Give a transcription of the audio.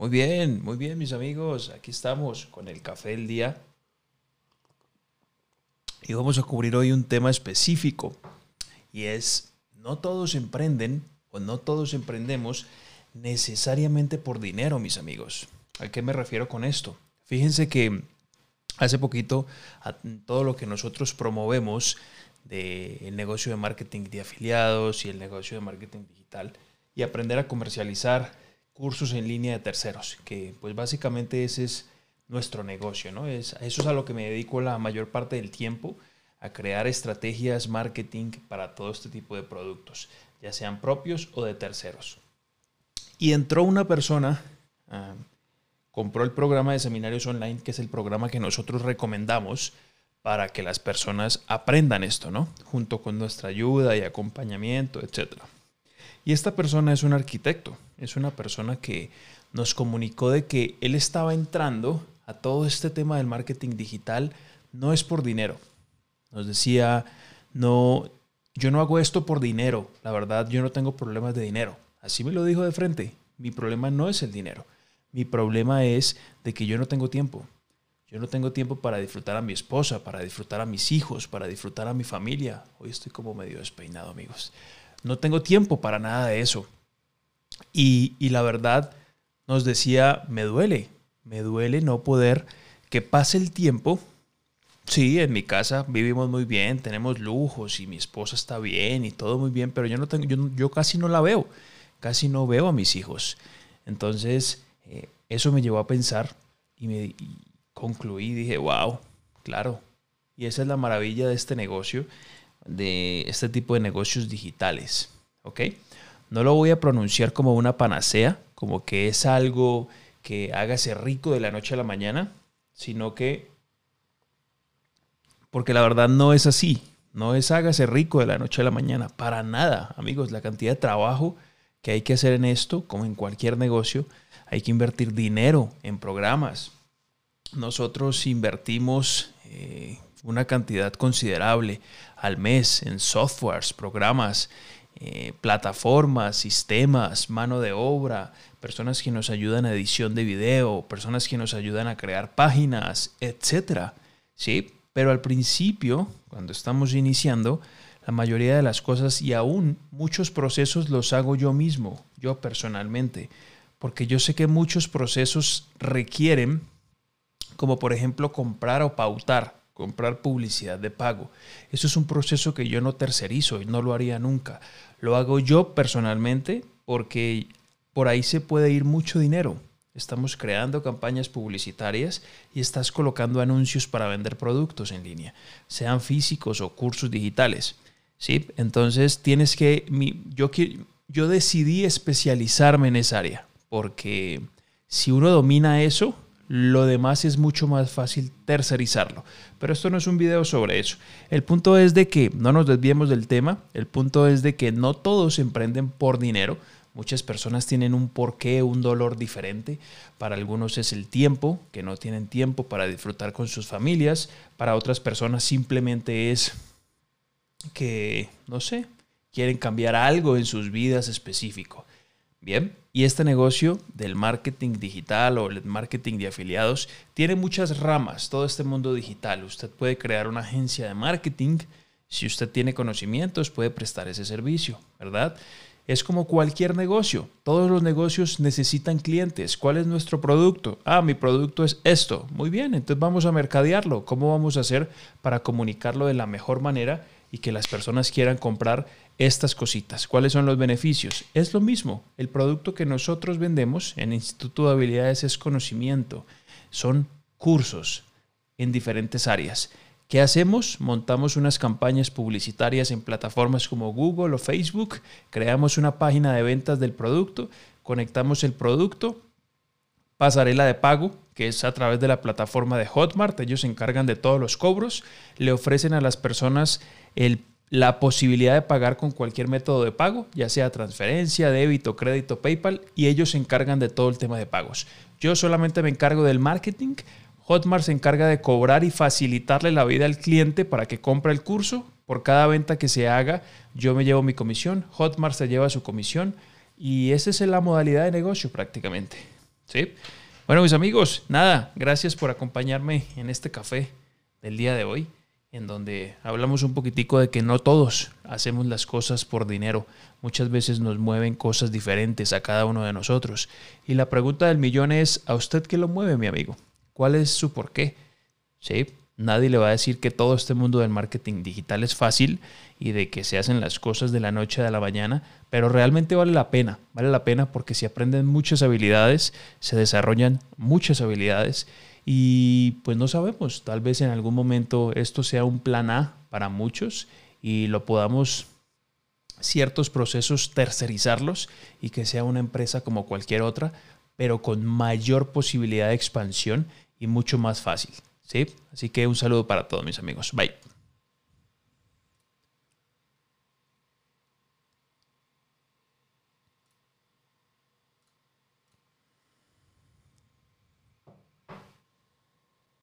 Muy bien, muy bien, mis amigos. Aquí estamos con el café del día. Y vamos a cubrir hoy un tema específico. Y es, no todos emprenden o no todos emprendemos necesariamente por dinero, mis amigos. ¿A qué me refiero con esto? Fíjense que hace poquito todo lo que nosotros promovemos del negocio de marketing de afiliados y el negocio de marketing digital y aprender a comercializar cursos en línea de terceros, que pues básicamente ese es nuestro negocio, ¿no? Es, eso es a lo que me dedico la mayor parte del tiempo, a crear estrategias marketing para todo este tipo de productos, ya sean propios o de terceros. Y entró una persona, ah, compró el programa de seminarios online, que es el programa que nosotros recomendamos para que las personas aprendan esto, ¿no? Junto con nuestra ayuda y acompañamiento, etcétera. Y esta persona es un arquitecto, es una persona que nos comunicó de que él estaba entrando a todo este tema del marketing digital no es por dinero. Nos decía, no, yo no hago esto por dinero, la verdad yo no tengo problemas de dinero. Así me lo dijo de frente, mi problema no es el dinero, mi problema es de que yo no tengo tiempo. Yo no tengo tiempo para disfrutar a mi esposa, para disfrutar a mis hijos, para disfrutar a mi familia. Hoy estoy como medio despeinado, amigos. No tengo tiempo para nada de eso. Y, la verdad nos decía, me duele, me duele no poder que pase el tiempo. Sí, en mi casa vivimos muy bien, tenemos lujos y mi esposa está bien y todo muy bien, pero yo no tengo, yo, casi no la veo, casi no veo a mis hijos. Entonces, eh, eso me llevó a pensar y me y concluí, dije, wow, claro. Y esa es la maravilla de este negocio, de este tipo de negocios digitales. ¿Ok? No lo voy a pronunciar como una panacea, como que es algo que hágase rico de la noche a la mañana, sino que, porque la verdad no es así, no es hágase rico de la noche a la mañana, para nada, amigos, la cantidad de trabajo que hay que hacer en esto, como en cualquier negocio, hay que invertir dinero en programas. Nosotros invertimos eh, una cantidad considerable al mes en softwares, programas, eh, plataformas, sistemas, mano de obra, personas que nos ayudan a edición de video, personas que nos ayudan a crear páginas, etc. ¿Sí? Pero al principio, cuando estamos iniciando, la mayoría de las cosas y aún muchos procesos los hago yo mismo, yo personalmente, porque yo sé que muchos procesos requieren, como por ejemplo comprar o pautar, comprar publicidad de pago. Eso es un proceso que yo no tercerizo y no lo haría nunca. Lo hago yo personalmente porque por ahí se puede ir mucho dinero. Estamos creando campañas publicitarias y estás colocando anuncios para vender productos en línea, sean físicos o cursos digitales. ¿sí? Entonces tienes que, yo, yo decidí especializarme en esa área porque si uno domina eso, lo demás es mucho más fácil tercerizarlo. Pero esto no es un video sobre eso. El punto es de que no nos desviemos del tema. El punto es de que no todos emprenden por dinero. Muchas personas tienen un porqué, un dolor diferente. Para algunos es el tiempo, que no tienen tiempo para disfrutar con sus familias. Para otras personas simplemente es que, no sé, quieren cambiar algo en sus vidas específico. Bien, y este negocio del marketing digital o el marketing de afiliados tiene muchas ramas, todo este mundo digital. Usted puede crear una agencia de marketing, si usted tiene conocimientos puede prestar ese servicio, ¿verdad? Es como cualquier negocio. Todos los negocios necesitan clientes. ¿Cuál es nuestro producto? Ah, mi producto es esto. Muy bien, entonces vamos a mercadearlo. ¿Cómo vamos a hacer para comunicarlo de la mejor manera y que las personas quieran comprar estas cositas. ¿Cuáles son los beneficios? Es lo mismo. El producto que nosotros vendemos en Instituto de Habilidades es conocimiento. Son cursos en diferentes áreas. ¿Qué hacemos? Montamos unas campañas publicitarias en plataformas como Google o Facebook, creamos una página de ventas del producto, conectamos el producto, pasarela de pago, que es a través de la plataforma de Hotmart, ellos se encargan de todos los cobros, le ofrecen a las personas la posibilidad de pagar con cualquier método de pago, ya sea transferencia, débito, crédito, PayPal, y ellos se encargan de todo el tema de pagos. Yo solamente me encargo del marketing. Hotmart se encarga de cobrar y facilitarle la vida al cliente para que compre el curso. Por cada venta que se haga, yo me llevo mi comisión, Hotmart se lleva su comisión y esa es la modalidad de negocio prácticamente. ¿Sí? Bueno, mis amigos, nada, gracias por acompañarme en este café del día de hoy, en donde hablamos un poquitico de que no todos hacemos las cosas por dinero. Muchas veces nos mueven cosas diferentes a cada uno de nosotros. Y la pregunta del millón es, ¿a usted qué lo mueve, mi amigo? ¿Cuál es su por qué? ¿Sí? Nadie le va a decir que todo este mundo del marketing digital es fácil y de que se hacen las cosas de la noche a la mañana, pero realmente vale la pena, vale la pena porque si aprenden muchas habilidades, se desarrollan muchas habilidades y pues no sabemos, tal vez en algún momento esto sea un plan A para muchos y lo podamos ciertos procesos tercerizarlos y que sea una empresa como cualquier otra, pero con mayor posibilidad de expansión y mucho más fácil. ¿sí? Así que un saludo para todos mis amigos. Bye.